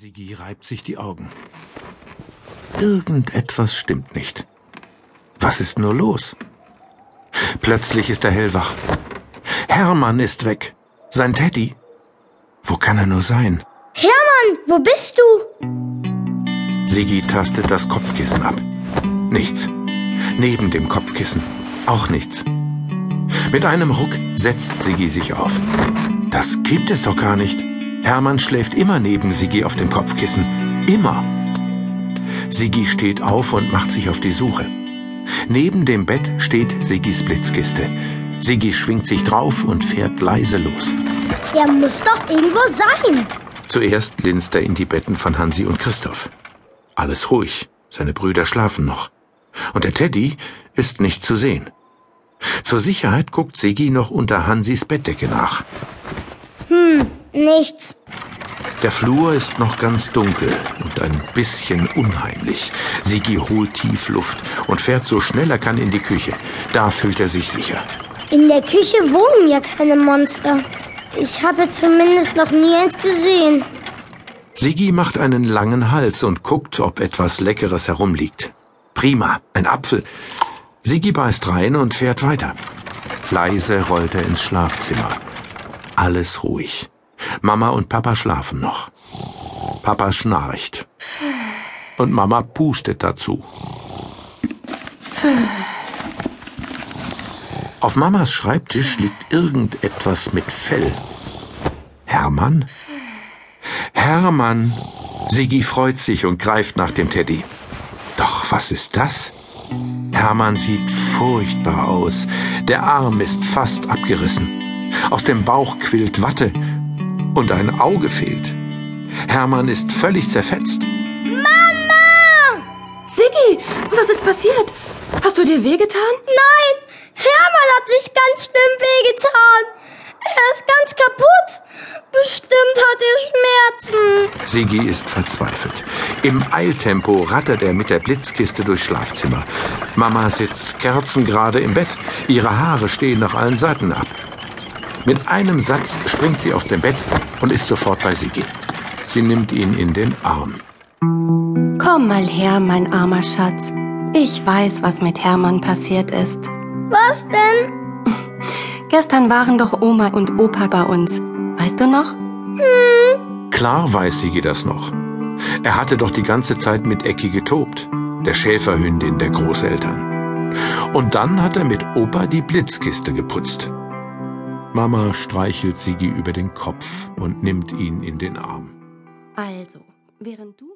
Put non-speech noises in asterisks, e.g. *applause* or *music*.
Sigi reibt sich die Augen. Irgendetwas stimmt nicht. Was ist nur los? Plötzlich ist er hellwach. Hermann ist weg. Sein Teddy. Wo kann er nur sein? Hermann, wo bist du? Sigi tastet das Kopfkissen ab. Nichts. Neben dem Kopfkissen. Auch nichts. Mit einem Ruck setzt Sigi sich auf. Das gibt es doch gar nicht. Hermann schläft immer neben Sigi auf dem Kopfkissen. Immer. Sigi steht auf und macht sich auf die Suche. Neben dem Bett steht Sigis Blitzkiste. Sigi schwingt sich drauf und fährt leise los. Der muss doch irgendwo sein. Zuerst linst er in die Betten von Hansi und Christoph. Alles ruhig. Seine Brüder schlafen noch. Und der Teddy ist nicht zu sehen. Zur Sicherheit guckt Sigi noch unter Hansis Bettdecke nach. Hm, nichts. Der Flur ist noch ganz dunkel und ein bisschen unheimlich. Sigi holt tief Luft und fährt so schnell er kann in die Küche. Da fühlt er sich sicher. In der Küche wohnen ja keine Monster. Ich habe zumindest noch nie eins gesehen. Sigi macht einen langen Hals und guckt, ob etwas Leckeres herumliegt. Prima, ein Apfel. Sigi beißt rein und fährt weiter. Leise rollt er ins Schlafzimmer. Alles ruhig. Mama und Papa schlafen noch. Papa schnarcht. Und Mama pustet dazu. Auf Mamas Schreibtisch liegt irgendetwas mit Fell. Hermann? Hermann! Sigi freut sich und greift nach dem Teddy. Doch was ist das? Hermann sieht furchtbar aus. Der Arm ist fast abgerissen. Aus dem Bauch quillt Watte und ein Auge fehlt. Hermann ist völlig zerfetzt. Mama! Siggi, was ist passiert? Hast du dir wehgetan? Nein! Hermann hat sich ganz schlimm wehgetan. Er ist ganz kaputt. Bestimmt hat er Schmerzen. Sigi ist verzweifelt. Im Eiltempo rattert er mit der Blitzkiste durchs Schlafzimmer. Mama sitzt kerzengerade im Bett. Ihre Haare stehen nach allen Seiten ab. Mit einem Satz springt sie aus dem Bett und ist sofort bei Sigi. Sie nimmt ihn in den Arm. Komm mal her, mein armer Schatz. Ich weiß, was mit Hermann passiert ist. Was denn? *laughs* Gestern waren doch Oma und Opa bei uns. Weißt du noch? Klar weiß Sigi das noch. Er hatte doch die ganze Zeit mit Ecki getobt, der Schäferhündin der Großeltern. Und dann hat er mit Opa die Blitzkiste geputzt. Mama streichelt Sigi über den Kopf und nimmt ihn in den Arm. Also, während du